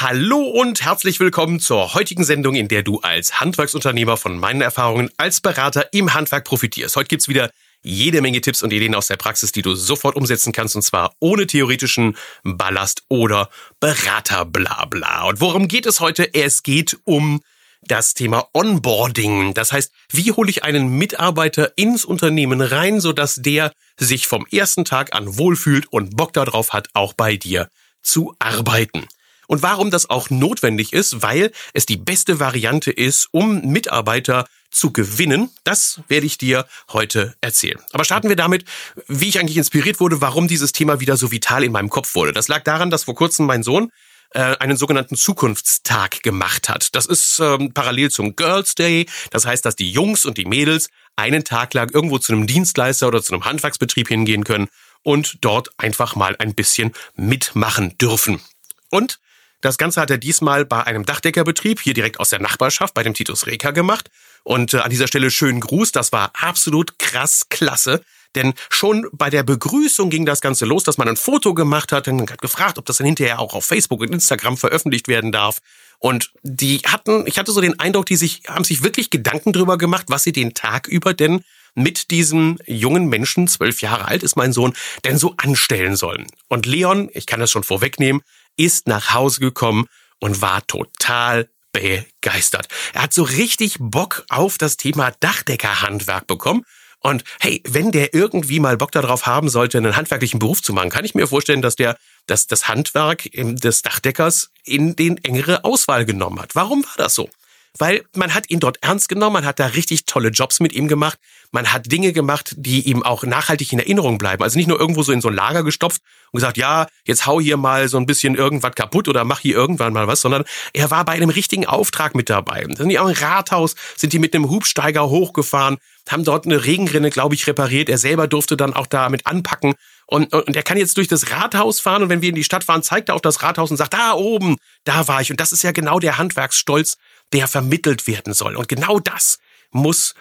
Hallo und herzlich willkommen zur heutigen Sendung, in der du als Handwerksunternehmer von meinen Erfahrungen als Berater im Handwerk profitierst. Heute gibt's wieder jede Menge Tipps und Ideen aus der Praxis, die du sofort umsetzen kannst und zwar ohne theoretischen Ballast oder Beraterblabla. Und worum geht es heute? Es geht um das Thema Onboarding. Das heißt, wie hole ich einen Mitarbeiter ins Unternehmen rein, sodass der sich vom ersten Tag an wohlfühlt und Bock darauf hat, auch bei dir zu arbeiten. Und warum das auch notwendig ist, weil es die beste Variante ist, um Mitarbeiter zu gewinnen, das werde ich dir heute erzählen. Aber starten wir damit, wie ich eigentlich inspiriert wurde, warum dieses Thema wieder so vital in meinem Kopf wurde. Das lag daran, dass vor kurzem mein Sohn äh, einen sogenannten Zukunftstag gemacht hat. Das ist ähm, parallel zum Girls Day. Das heißt, dass die Jungs und die Mädels einen Tag lang irgendwo zu einem Dienstleister oder zu einem Handwerksbetrieb hingehen können und dort einfach mal ein bisschen mitmachen dürfen. Und das Ganze hat er diesmal bei einem Dachdeckerbetrieb hier direkt aus der Nachbarschaft bei dem Titus Reker gemacht. Und äh, an dieser Stelle schönen Gruß, das war absolut krass klasse. Denn schon bei der Begrüßung ging das Ganze los, dass man ein Foto gemacht hat und hat gefragt, ob das dann hinterher auch auf Facebook und Instagram veröffentlicht werden darf. Und die hatten, ich hatte so den Eindruck, die sich, haben sich wirklich Gedanken drüber gemacht, was sie den Tag über denn mit diesem jungen Menschen, zwölf Jahre alt ist mein Sohn, denn so anstellen sollen. Und Leon, ich kann das schon vorwegnehmen, ist nach Hause gekommen und war total begeistert. Er hat so richtig Bock auf das Thema Dachdeckerhandwerk bekommen. Und hey, wenn der irgendwie mal Bock darauf haben sollte, einen handwerklichen Beruf zu machen, kann ich mir vorstellen, dass der dass das Handwerk des Dachdeckers in den engere Auswahl genommen hat. Warum war das so? Weil man hat ihn dort ernst genommen, man hat da richtig tolle Jobs mit ihm gemacht, man hat Dinge gemacht, die ihm auch nachhaltig in Erinnerung bleiben. Also nicht nur irgendwo so in so ein Lager gestopft und gesagt, ja, jetzt hau hier mal so ein bisschen irgendwas kaputt oder mach hier irgendwann mal was, sondern er war bei einem richtigen Auftrag mit dabei. Da sind die auch im Rathaus, sind die mit einem Hubsteiger hochgefahren, haben dort eine Regenrinne, glaube ich, repariert. Er selber durfte dann auch damit anpacken. Und, und er kann jetzt durch das Rathaus fahren und wenn wir in die Stadt fahren, zeigt er auf das Rathaus und sagt, da oben, da war ich. Und das ist ja genau der Handwerksstolz, der vermittelt werden soll. Und genau das muss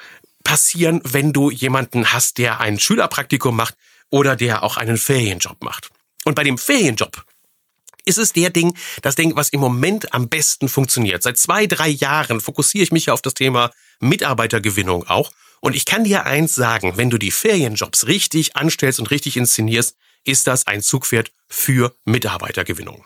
passieren, wenn du jemanden hast, der ein Schülerpraktikum macht oder der auch einen Ferienjob macht. Und bei dem Ferienjob ist es der Ding, das Ding, was im Moment am besten funktioniert. Seit zwei, drei Jahren fokussiere ich mich auf das Thema Mitarbeitergewinnung auch. Und ich kann dir eins sagen, wenn du die Ferienjobs richtig anstellst und richtig inszenierst, ist das ein Zugpferd für Mitarbeitergewinnung.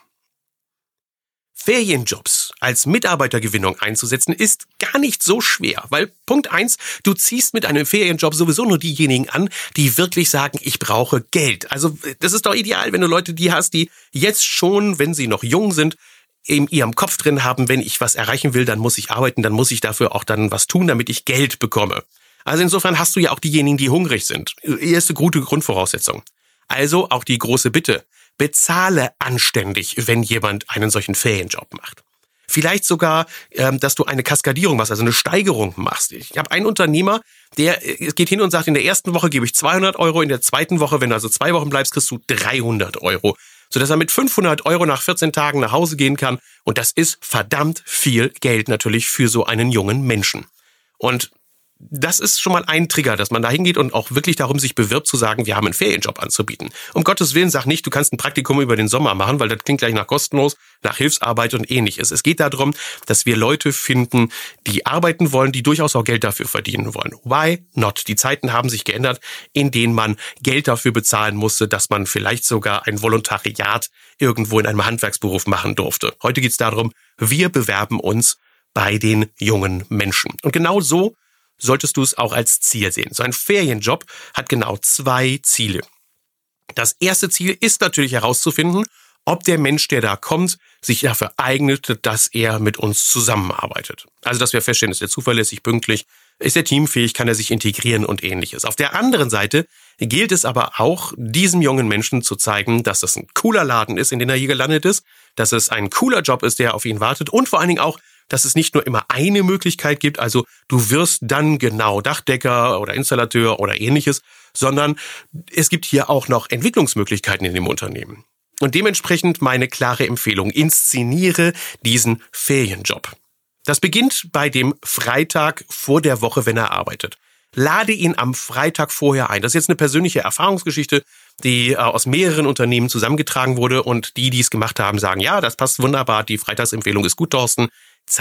Ferienjobs als Mitarbeitergewinnung einzusetzen, ist gar nicht so schwer, weil Punkt eins, du ziehst mit einem Ferienjob sowieso nur diejenigen an, die wirklich sagen, ich brauche Geld. Also das ist doch ideal, wenn du Leute die hast, die jetzt schon, wenn sie noch jung sind, in ihrem Kopf drin haben, wenn ich was erreichen will, dann muss ich arbeiten, dann muss ich dafür auch dann was tun, damit ich Geld bekomme. Also insofern hast du ja auch diejenigen, die hungrig sind. Erste gute Grundvoraussetzung. Also auch die große Bitte bezahle anständig, wenn jemand einen solchen Ferienjob macht. Vielleicht sogar, ähm, dass du eine Kaskadierung machst, also eine Steigerung machst. Ich habe einen Unternehmer, der äh, geht hin und sagt, in der ersten Woche gebe ich 200 Euro, in der zweiten Woche, wenn du also zwei Wochen bleibst, kriegst du 300 Euro. Sodass er mit 500 Euro nach 14 Tagen nach Hause gehen kann. Und das ist verdammt viel Geld natürlich für so einen jungen Menschen. Und das ist schon mal ein Trigger, dass man da hingeht und auch wirklich darum sich bewirbt zu sagen, wir haben einen Ferienjob anzubieten. Um Gottes Willen sag nicht, du kannst ein Praktikum über den Sommer machen, weil das klingt gleich nach kostenlos, nach Hilfsarbeit und ähnliches. Es geht darum, dass wir Leute finden, die arbeiten wollen, die durchaus auch Geld dafür verdienen wollen. Why not? Die Zeiten haben sich geändert, in denen man Geld dafür bezahlen musste, dass man vielleicht sogar ein Volontariat irgendwo in einem Handwerksberuf machen durfte. Heute geht es darum, wir bewerben uns bei den jungen Menschen. Und genau so solltest du es auch als Ziel sehen. So ein Ferienjob hat genau zwei Ziele. Das erste Ziel ist natürlich herauszufinden, ob der Mensch, der da kommt, sich dafür eignet, dass er mit uns zusammenarbeitet. Also, dass wir feststellen, ist er zuverlässig, pünktlich, ist er teamfähig, kann er sich integrieren und ähnliches. Auf der anderen Seite gilt es aber auch, diesem jungen Menschen zu zeigen, dass es ein cooler Laden ist, in den er hier gelandet ist, dass es ein cooler Job ist, der auf ihn wartet und vor allen Dingen auch, dass es nicht nur immer eine Möglichkeit gibt, also du wirst dann genau Dachdecker oder Installateur oder ähnliches, sondern es gibt hier auch noch Entwicklungsmöglichkeiten in dem Unternehmen. Und dementsprechend meine klare Empfehlung, inszeniere diesen Ferienjob. Das beginnt bei dem Freitag vor der Woche, wenn er arbeitet. Lade ihn am Freitag vorher ein. Das ist jetzt eine persönliche Erfahrungsgeschichte. die äh, aus mehreren Unternehmen zusammengetragen wurde und die, die es gemacht haben, sagen, ja, das passt wunderbar, die Freitagsempfehlung ist gut, Thorsten,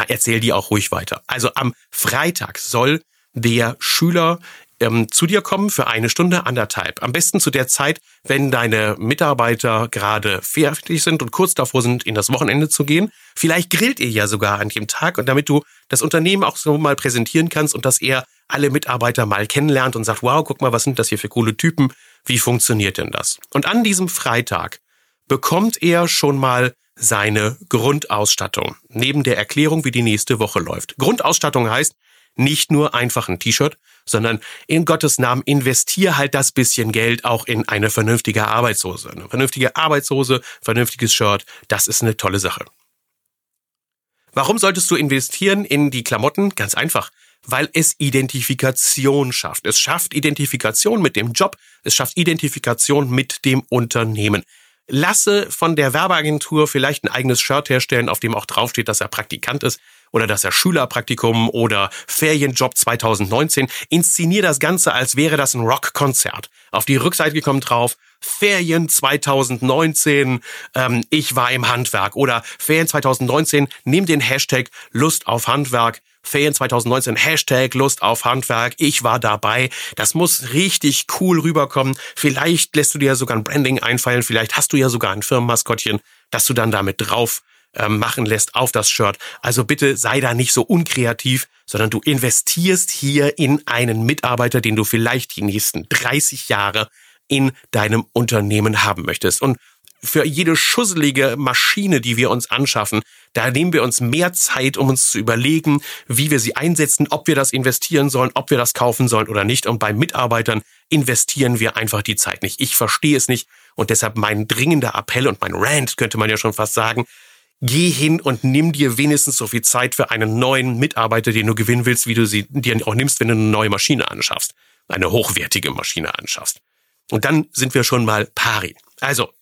erzähl die auch ruhig weiter. Also am Freitag soll der Schüler ähm, zu dir kommen für eine Stunde, anderthalb. Am besten zu der Zeit, wenn deine Mitarbeiter gerade fertig sind und kurz davor sind, in das Wochenende zu gehen. Vielleicht grillt ihr ja sogar an dem Tag und damit du das Unternehmen auch so mal präsentieren kannst und dass er alle Mitarbeiter mal kennenlernt und sagt, wow, guck mal, was sind das hier für coole Typen? Wie funktioniert denn das? Und an diesem Freitag bekommt er schon mal seine Grundausstattung, neben der Erklärung, wie die nächste Woche läuft. Grundausstattung heißt, nicht nur einfach ein T-Shirt, sondern in Gottes Namen investier halt das bisschen Geld auch in eine vernünftige Arbeitshose. Eine vernünftige Arbeitshose, vernünftiges Shirt, das ist eine tolle Sache. Warum solltest du investieren in die Klamotten? Ganz einfach, weil es Identifikation schafft. Es schafft Identifikation mit dem Job, es schafft Identifikation mit dem Unternehmen. Lasse von der Werbeagentur vielleicht ein eigenes Shirt herstellen, auf dem auch draufsteht, dass er Praktikant ist oder dass er Schülerpraktikum oder Ferienjob 2019. Inszenier das Ganze, als wäre das ein Rockkonzert. Auf die Rückseite kommt drauf, Ferien 2019, ähm, ich war im Handwerk oder Ferien 2019, nimm den Hashtag Lust auf Handwerk, Ferien 2019, Hashtag Lust auf Handwerk, ich war dabei. Das muss richtig cool rüberkommen. Vielleicht lässt du dir sogar ein Branding einfallen, vielleicht hast du ja sogar ein Firmenmaskottchen, dass du dann damit drauf ähm, machen lässt auf das Shirt. Also bitte sei da nicht so unkreativ, sondern du investierst hier in einen Mitarbeiter, den du vielleicht die nächsten 30 Jahre in deinem Unternehmen haben möchtest. Und für jede schusselige Maschine, die wir uns anschaffen, da nehmen wir uns mehr Zeit, um uns zu überlegen, wie wir sie einsetzen, ob wir das investieren sollen, ob wir das kaufen sollen oder nicht. Und bei Mitarbeitern investieren wir einfach die Zeit nicht. Ich verstehe es nicht und deshalb mein dringender Appell und mein Rant könnte man ja schon fast sagen, geh hin und nimm dir wenigstens so viel Zeit für einen neuen Mitarbeiter, den du gewinnen willst, wie du sie dir auch nimmst, wenn du eine neue Maschine anschaffst. Eine hochwertige Maschine anschaffst. Und dann sind wir schon mal pari. Also,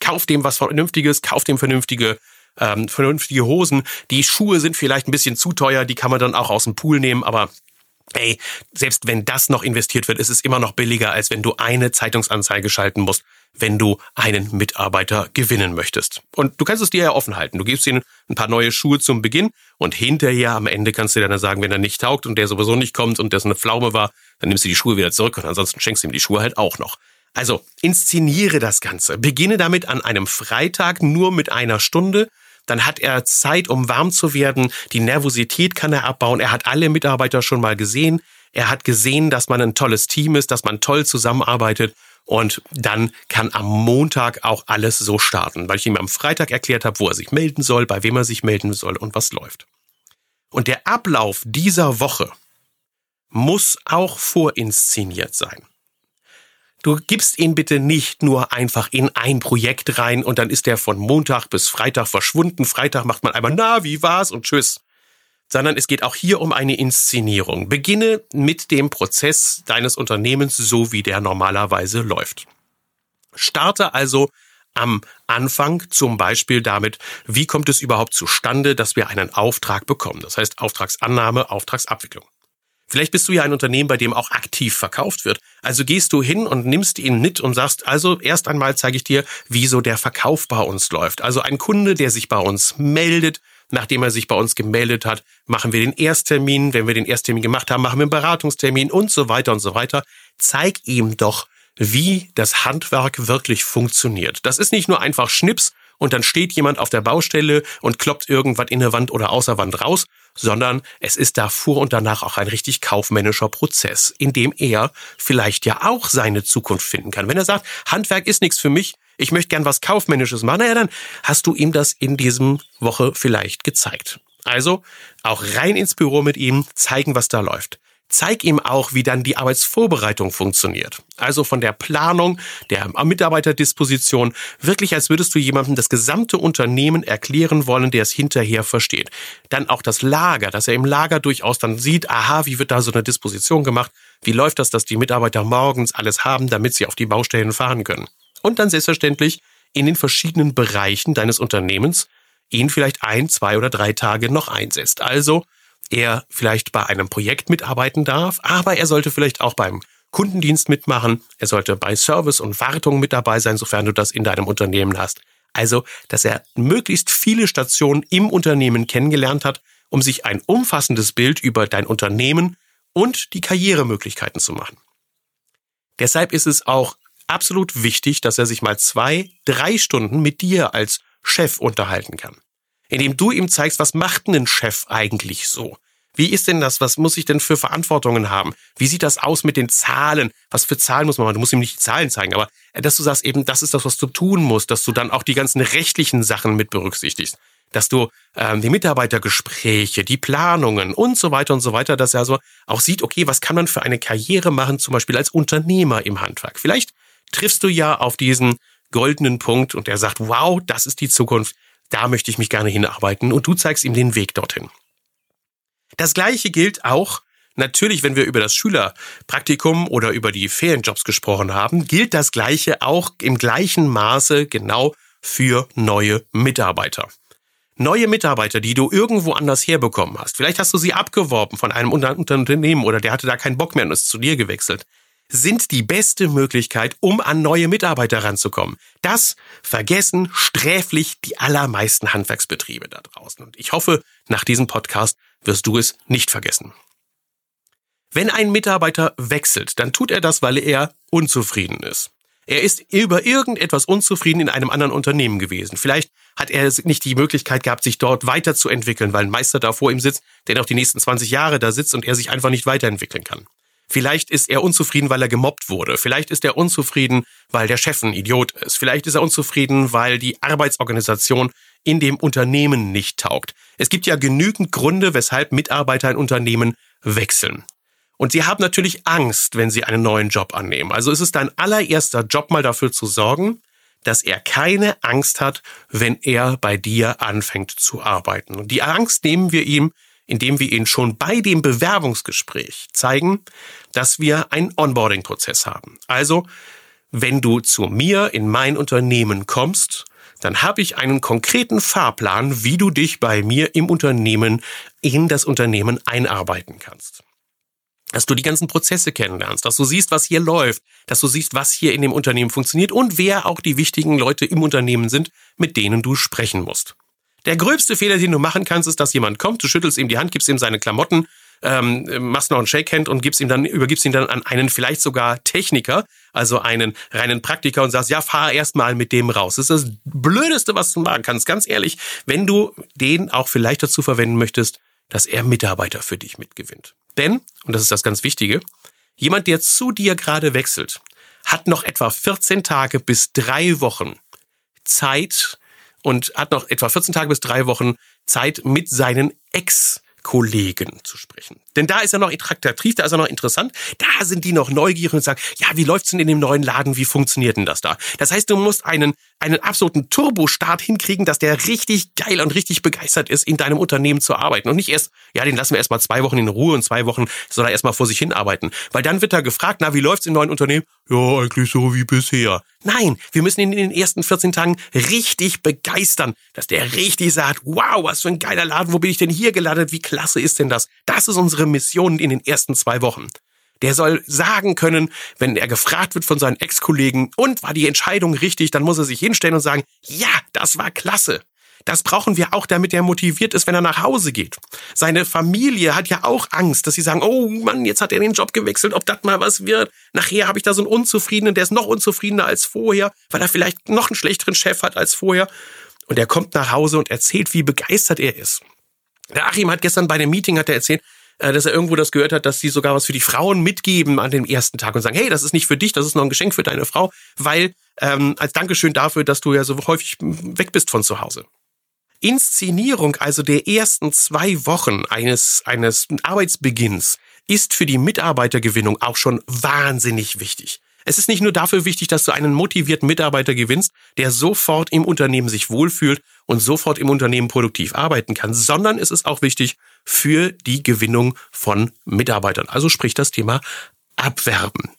kauf dem was Vernünftiges, kauf dem vernünftige, ähm, vernünftige Hosen. Die Schuhe sind vielleicht ein bisschen zu teuer, die kann man dann auch aus dem Pool nehmen, aber ey, selbst wenn das noch investiert wird, ist es immer noch billiger, als wenn du eine Zeitungsanzeige schalten musst, wenn du einen Mitarbeiter gewinnen möchtest. Und du kannst es dir ja offen halten. Du gibst ihnen ein paar neue Schuhe zum Beginn und hinterher am Ende kannst du dann sagen, wenn er nicht taugt und der sowieso nicht kommt und das eine Pflaume war, dann nimmst du die Schuhe wieder zurück und ansonsten schenkst du ihm die Schuhe halt auch noch. Also inszeniere das Ganze. Beginne damit an einem Freitag nur mit einer Stunde dann hat er Zeit, um warm zu werden. Die Nervosität kann er abbauen. Er hat alle Mitarbeiter schon mal gesehen. Er hat gesehen, dass man ein tolles Team ist, dass man toll zusammenarbeitet. Und dann kann am Montag auch alles so starten, weil ich ihm am Freitag erklärt habe, wo er sich melden soll, bei wem er sich melden soll und was läuft. Und der Ablauf dieser Woche muss auch vorinszeniert sein. Du gibst ihn bitte nicht nur einfach in ein Projekt rein und dann ist der von Montag bis Freitag verschwunden. Freitag macht man einmal, na, wie war's und tschüss. Sondern es geht auch hier um eine Inszenierung. Beginne mit dem Prozess deines Unternehmens, so wie der normalerweise läuft. Starte also am Anfang zum Beispiel damit, wie kommt es überhaupt zustande, dass wir einen Auftrag bekommen. Das heißt Auftragsannahme, Auftragsabwicklung. Vielleicht bist du ja ein Unternehmen, bei dem auch aktiv verkauft wird. Also gehst du hin und nimmst ihn mit und sagst, also erst einmal zeige ich dir, wieso der Verkauf bei uns läuft. Also ein Kunde, der sich bei uns meldet, nachdem er sich bei uns gemeldet hat, machen wir den Ersttermin. Wenn wir den Ersttermin gemacht haben, machen wir einen Beratungstermin und so weiter und so weiter. Zeig ihm doch, wie das Handwerk wirklich funktioniert. Das ist nicht nur einfach Schnips und dann steht jemand auf der Baustelle und kloppt irgendwas in der Wand oder außer Wand raus, sondern es ist davor und danach auch ein richtig kaufmännischer Prozess, in dem er vielleicht ja auch seine Zukunft finden kann. Wenn er sagt, Handwerk ist nichts für mich, ich möchte gern was Kaufmännisches machen, naja, dann hast du ihm das in diesem Woche vielleicht gezeigt. Also auch rein ins Büro mit ihm, zeigen, was da läuft. Zeig ihm auch, wie dann die Arbeitsvorbereitung funktioniert. Also von der Planung, der Mitarbeiterdisposition, wirklich als würdest du jemandem das gesamte Unternehmen erklären wollen, der es hinterher versteht. Dann auch das Lager, dass er im Lager durchaus dann sieht, aha, wie wird da so eine Disposition gemacht? Wie läuft das, dass die Mitarbeiter morgens alles haben, damit sie auf die Baustellen fahren können? Und dann selbstverständlich in den verschiedenen Bereichen deines Unternehmens ihn vielleicht ein, zwei oder drei Tage noch einsetzt. Also er vielleicht bei einem Projekt mitarbeiten darf, aber er sollte vielleicht auch beim Kundendienst mitmachen, er sollte bei Service und Wartung mit dabei sein, sofern du das in deinem Unternehmen hast. Also, dass er möglichst viele Stationen im Unternehmen kennengelernt hat, um sich ein umfassendes Bild über dein Unternehmen und die Karrieremöglichkeiten zu machen. Deshalb ist es auch absolut wichtig, dass er sich mal zwei, drei Stunden mit dir als Chef unterhalten kann. Indem du ihm zeigst, was macht denn ein Chef eigentlich so? Wie ist denn das? Was muss ich denn für Verantwortungen haben? Wie sieht das aus mit den Zahlen? Was für Zahlen muss man machen? Du musst ihm nicht die Zahlen zeigen, aber äh, dass du sagst eben, das ist das, was du tun musst, dass du dann auch die ganzen rechtlichen Sachen mit berücksichtigst. Dass du ähm, die Mitarbeitergespräche, die Planungen und so weiter und so weiter, dass er also auch sieht, okay, was kann man für eine Karriere machen, zum Beispiel als Unternehmer im Handwerk. Vielleicht triffst du ja auf diesen goldenen Punkt und er sagt, wow, das ist die Zukunft, da möchte ich mich gerne hinarbeiten und du zeigst ihm den Weg dorthin. Das gleiche gilt auch Natürlich, wenn wir über das Schülerpraktikum oder über die Ferienjobs gesprochen haben, gilt das Gleiche auch im gleichen Maße genau für neue Mitarbeiter. Neue Mitarbeiter, die du irgendwo anders herbekommen hast. Vielleicht hast du sie abgeworben von einem Unternehmen oder der hatte da keinen Bock mehr und ist zu dir gewechselt sind die beste Möglichkeit, um an neue Mitarbeiter ranzukommen. Das vergessen sträflich die allermeisten Handwerksbetriebe da draußen. Und ich hoffe, nach diesem Podcast wirst du es nicht vergessen. Wenn ein Mitarbeiter wechselt, dann tut er das, weil er unzufrieden ist. Er ist über irgendetwas unzufrieden in einem anderen Unternehmen gewesen. Vielleicht hat er nicht die Möglichkeit gehabt, sich dort weiterzuentwickeln, weil ein Meister da vor ihm sitzt, der noch die nächsten 20 Jahre da sitzt und er sich einfach nicht weiterentwickeln kann. Vielleicht ist er unzufrieden, weil er gemobbt wurde. Vielleicht ist er unzufrieden, weil der Chef ein Idiot ist. Vielleicht ist er unzufrieden, weil die Arbeitsorganisation in dem Unternehmen nicht taugt. Es gibt ja genügend Gründe, weshalb Mitarbeiter ein Unternehmen wechseln. Und sie haben natürlich Angst, wenn sie einen neuen Job annehmen. Also ist es dein allererster Job mal dafür zu sorgen, dass er keine Angst hat, wenn er bei dir anfängt zu arbeiten. Und die Angst nehmen wir ihm, indem wir ihn schon bei dem Bewerbungsgespräch zeigen, dass wir einen Onboarding-Prozess haben. Also, wenn du zu mir in mein Unternehmen kommst, dann habe ich einen konkreten Fahrplan, wie du dich bei mir im Unternehmen in das Unternehmen einarbeiten kannst. Dass du die ganzen Prozesse kennenlernst, dass du siehst, was hier läuft, dass du siehst, was hier in dem Unternehmen funktioniert und wer auch die wichtigen Leute im Unternehmen sind, mit denen du sprechen musst. Der gröbste Fehler, den du machen kannst, ist, dass jemand kommt, du schüttelst ihm die Hand, gibst ihm seine Klamotten, ähm, machst noch ein Shakehand und gibst ihm dann, übergibst ihn dann an einen vielleicht sogar Techniker, also einen reinen Praktiker und sagst, ja, fahr erst mal mit dem raus. Das ist das Blödeste, was du machen kannst, ganz ehrlich, wenn du den auch vielleicht dazu verwenden möchtest, dass er Mitarbeiter für dich mitgewinnt. Denn, und das ist das ganz Wichtige, jemand, der zu dir gerade wechselt, hat noch etwa 14 Tage bis drei Wochen Zeit, und hat noch etwa 14 Tage bis drei Wochen Zeit, mit seinen Ex Kollegen zu sprechen. Denn da ist er noch attraktiv, da ist er noch interessant, da sind die noch neugierig und sagen, ja, wie läuft's denn in dem neuen Laden, wie funktioniert denn das da? Das heißt, du musst einen, einen absoluten Turbostart hinkriegen, dass der richtig geil und richtig begeistert ist, in deinem Unternehmen zu arbeiten und nicht erst, ja, den lassen wir erstmal zwei Wochen in Ruhe und zwei Wochen soll er erstmal vor sich hin arbeiten. Weil dann wird er gefragt, na, wie läuft's im neuen Unternehmen? Ja, eigentlich so wie bisher. Nein, wir müssen ihn in den ersten 14 Tagen richtig begeistern, dass der richtig sagt, wow, was für ein geiler Laden, wo bin ich denn hier gelandet, wie klasse ist denn das? Das ist unsere Mission in den ersten zwei Wochen. Der soll sagen können, wenn er gefragt wird von seinen Ex-Kollegen, und war die Entscheidung richtig, dann muss er sich hinstellen und sagen, ja, das war klasse. Das brauchen wir auch, damit er motiviert ist, wenn er nach Hause geht. Seine Familie hat ja auch Angst, dass sie sagen, oh Mann, jetzt hat er den Job gewechselt, ob das mal was wird. Nachher habe ich da so einen Unzufriedenen, der ist noch unzufriedener als vorher, weil er vielleicht noch einen schlechteren Chef hat als vorher. Und er kommt nach Hause und erzählt, wie begeistert er ist. Der Achim hat gestern bei einem Meeting hat er erzählt, äh, dass er irgendwo das gehört hat, dass sie sogar was für die Frauen mitgeben an dem ersten Tag und sagen, hey, das ist nicht für dich, das ist noch ein Geschenk für deine Frau, weil ähm, als Dankeschön dafür, dass du ja so häufig weg bist von zu Hause. Inszenierung also der ersten zwei Wochen eines, eines Arbeitsbeginns ist für die Mitarbeitergewinnung auch schon wahnsinnig wichtig. Es ist nicht nur dafür wichtig, dass du einen motivierten Mitarbeiter gewinnst, der sofort im Unternehmen sich wohlfühlt und sofort im Unternehmen produktiv arbeiten kann, sondern es ist auch wichtig für die Gewinnung von Mitarbeitern. Also sprich das Thema Abwerben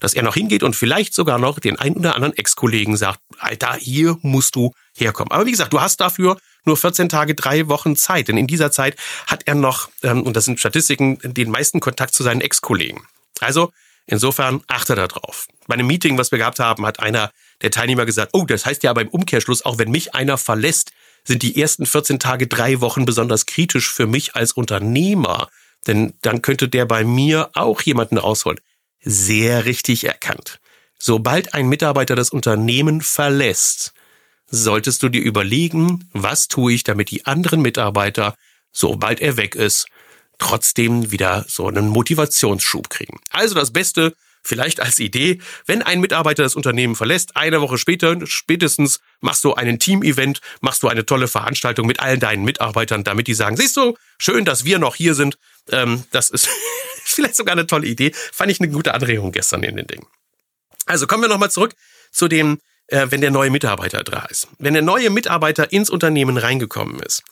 dass er noch hingeht und vielleicht sogar noch den ein oder anderen Ex-Kollegen sagt, Alter, hier musst du herkommen. Aber wie gesagt, du hast dafür nur 14 Tage, drei Wochen Zeit. Denn in dieser Zeit hat er noch, ähm, und das sind Statistiken, den meisten Kontakt zu seinen Ex-Kollegen. Also Insofern achte da drauf. Bei einem Meeting, was wir gehabt haben, hat einer der Teilnehmer gesagt, oh, das heißt ja beim Umkehrschluss, auch wenn mich einer verlässt, sind die ersten 14 Tage, drei Wochen besonders kritisch für mich als Unternehmer. Denn dann könnte der bei mir auch jemanden rausholen. Sehr richtig erkannt. Sobald ein Mitarbeiter das Unternehmen verlässt, solltest du dir überlegen, was tue ich, damit die anderen Mitarbeiter, sobald er weg ist, trotzdem wieder so einen Motivationsschub kriegen. Also das Beste, vielleicht als Idee, wenn ein Mitarbeiter das Unternehmen verlässt, eine Woche später, spätestens machst du einen Team-Event, machst du eine tolle Veranstaltung mit allen deinen Mitarbeitern, damit die sagen, siehst du, schön, dass wir noch hier sind. Ähm, das ist vielleicht sogar eine tolle Idee. Fand ich eine gute Anregung gestern in den Dingen. Also kommen wir nochmal zurück zu dem, äh, wenn der neue Mitarbeiter da ist. Wenn der neue Mitarbeiter ins Unternehmen reingekommen ist,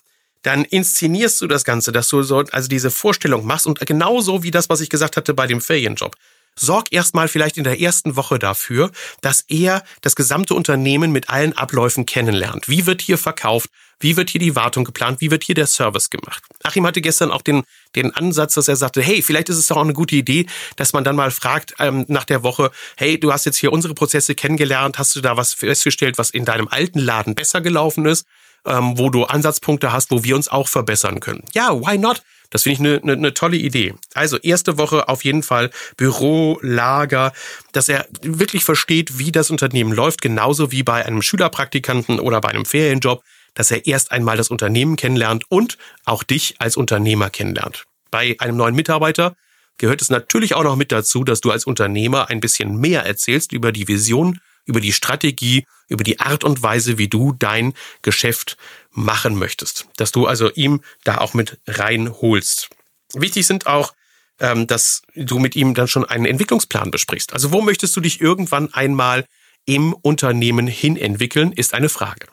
dann inszenierst du das Ganze, dass du so, also diese Vorstellung machst und genauso wie das, was ich gesagt hatte bei dem Ferienjob. Sorg erstmal vielleicht in der ersten Woche dafür, dass er das gesamte Unternehmen mit allen Abläufen kennenlernt. Wie wird hier verkauft? Wie wird hier die Wartung geplant? Wie wird hier der Service gemacht? Achim hatte gestern auch den, den Ansatz, dass er sagte, hey, vielleicht ist es doch auch eine gute Idee, dass man dann mal fragt ähm, nach der Woche, hey, du hast jetzt hier unsere Prozesse kennengelernt, hast du da was festgestellt, was in deinem alten Laden besser gelaufen ist? Ähm, wo du Ansatzpunkte hast, wo wir uns auch verbessern können. Ja, why not? Das finde ich eine, eine, eine tolle Idee. Also erste Woche auf jeden Fall Büro, Lager, dass er wirklich versteht, wie das Unternehmen läuft, genauso wie bei einem Schülerpraktikanten oder bei einem Ferienjob, dass er erst einmal das Unternehmen kennenlernt und auch dich als Unternehmer kennenlernt. Bei einem neuen Mitarbeiter gehört es natürlich auch noch mit dazu, dass du als Unternehmer ein bisschen mehr erzählst über die Vision, über die Strategie, über die Art und Weise, wie du dein Geschäft machen möchtest. Dass du also ihm da auch mit reinholst. Wichtig sind auch, ähm, dass du mit ihm dann schon einen Entwicklungsplan besprichst. Also wo möchtest du dich irgendwann einmal im Unternehmen hin entwickeln, ist eine Frage.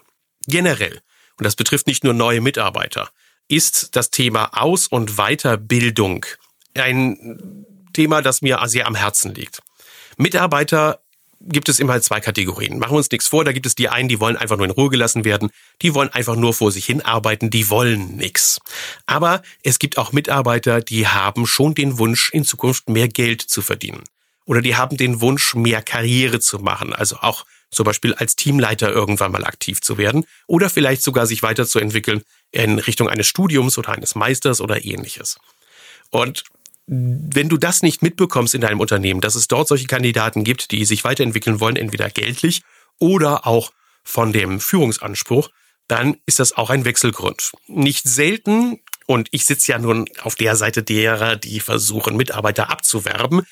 Generell, und das betrifft nicht nur neue Mitarbeiter, ist das Thema Aus- und Weiterbildung ein Thema, das mir sehr am Herzen liegt. Mitarbeiter gibt es immer zwei Kategorien. Machen wir uns nichts vor, da gibt es die einen, die wollen einfach nur in Ruhe gelassen werden, die wollen einfach nur vor sich hin arbeiten, die wollen nichts. Aber es gibt auch Mitarbeiter, die haben schon den Wunsch, in Zukunft mehr Geld zu verdienen. Oder die haben den Wunsch, mehr Karriere zu machen, also auch zum Beispiel als Teamleiter irgendwann mal aktiv zu werden oder vielleicht sogar sich weiterzuentwickeln in Richtung eines Studiums oder eines Meisters oder ähnliches. Und wenn du das nicht mitbekommst in deinem Unternehmen, dass es dort solche Kandidaten gibt, die sich weiterentwickeln wollen, entweder geldlich oder auch von dem Führungsanspruch, dann ist das auch ein Wechselgrund. Nicht selten, und ich sitze ja nun auf der Seite derer, die versuchen, Mitarbeiter abzuwerben,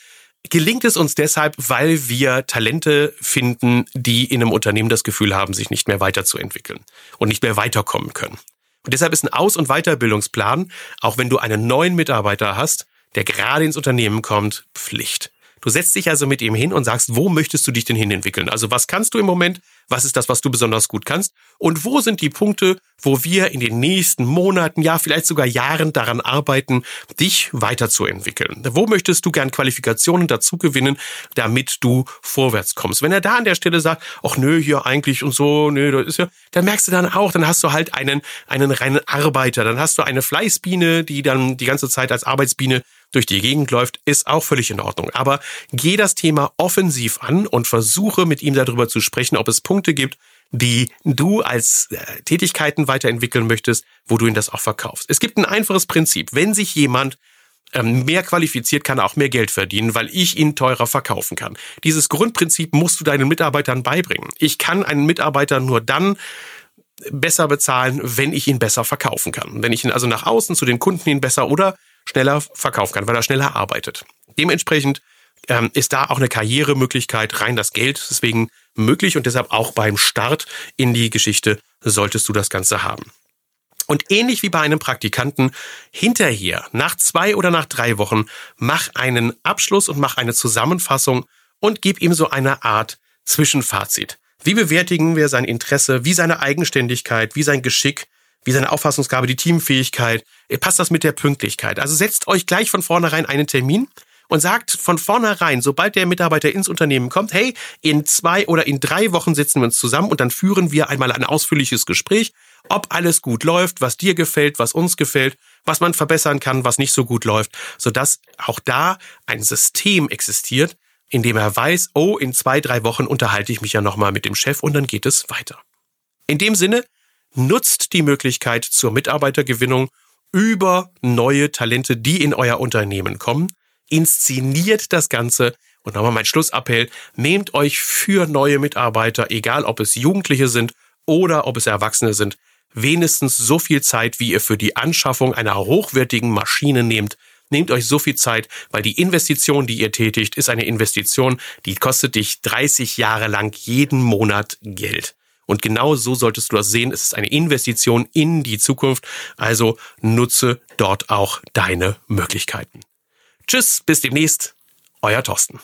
gelingt es uns deshalb, weil wir Talente finden, die in einem Unternehmen das Gefühl haben, sich nicht mehr weiterzuentwickeln und nicht mehr weiterkommen können. Und deshalb ist ein Aus- und Weiterbildungsplan, auch wenn du einen neuen Mitarbeiter hast, der gerade ins Unternehmen kommt, Pflicht. Du setzt dich also mit ihm hin und sagst, wo möchtest du dich denn hin entwickeln? Also was kannst du im Moment? Was ist das, was du besonders gut kannst? Und wo sind die Punkte, wo wir in den nächsten Monaten, ja vielleicht sogar Jahren daran arbeiten, dich weiterzuentwickeln? Wo möchtest du gern Qualifikationen dazu gewinnen, damit du vorwärts kommst? Wenn er da an der Stelle sagt, ach nö, hier eigentlich und so, nö, das ist ja, dann merkst du dann auch, dann hast du halt einen, einen reinen Arbeiter, dann hast du eine Fleißbiene, die dann die ganze Zeit als Arbeitsbiene durch die Gegend läuft, ist auch völlig in Ordnung. Aber geh das Thema offensiv an und versuche mit ihm darüber zu sprechen, ob es Punkte gibt, die du als äh, Tätigkeiten weiterentwickeln möchtest, wo du ihn das auch verkaufst. Es gibt ein einfaches Prinzip. Wenn sich jemand ähm, mehr qualifiziert, kann er auch mehr Geld verdienen, weil ich ihn teurer verkaufen kann. Dieses Grundprinzip musst du deinen Mitarbeitern beibringen. Ich kann einen Mitarbeiter nur dann besser bezahlen, wenn ich ihn besser verkaufen kann. Wenn ich ihn also nach außen zu den Kunden ihn besser oder schneller verkaufen kann, weil er schneller arbeitet. Dementsprechend ähm, ist da auch eine Karrieremöglichkeit, rein das Geld deswegen möglich und deshalb auch beim Start in die Geschichte solltest du das Ganze haben. Und ähnlich wie bei einem Praktikanten, hinterher, nach zwei oder nach drei Wochen, mach einen Abschluss und mach eine Zusammenfassung und gib ihm so eine Art Zwischenfazit. Wie bewertigen wir sein Interesse, wie seine Eigenständigkeit, wie sein Geschick, wie seine Auffassungsgabe, die Teamfähigkeit, äh, passt das mit der Pünktlichkeit. Also setzt euch gleich von vornherein einen Termin und sagt von vornherein, sobald der Mitarbeiter ins Unternehmen kommt, hey, in zwei oder in drei Wochen sitzen wir uns zusammen und dann führen wir einmal ein ausführliches Gespräch, ob alles gut läuft, was dir gefällt, was uns gefällt, was man verbessern kann, was nicht so gut läuft, sodass auch da ein System existiert, indem er weiß, oh, in zwei, drei Wochen unterhalte ich mich ja nochmal mit dem Chef und dann geht es weiter. In dem Sinne, nutzt die Möglichkeit zur Mitarbeitergewinnung über neue Talente, die in euer Unternehmen kommen, inszeniert das Ganze und nochmal mein Schlussappell, nehmt euch für neue Mitarbeiter, egal ob es Jugendliche sind oder ob es Erwachsene sind, wenigstens so viel Zeit, wie ihr für die Anschaffung einer hochwertigen Maschine nehmt. Nehmt euch so viel Zeit, weil die Investition, die ihr tätigt, ist eine Investition, die kostet dich 30 Jahre lang jeden Monat Geld. Und genau so solltest du das sehen. Es ist eine Investition in die Zukunft. Also nutze dort auch deine Möglichkeiten. Tschüss, bis demnächst. Euer Thorsten.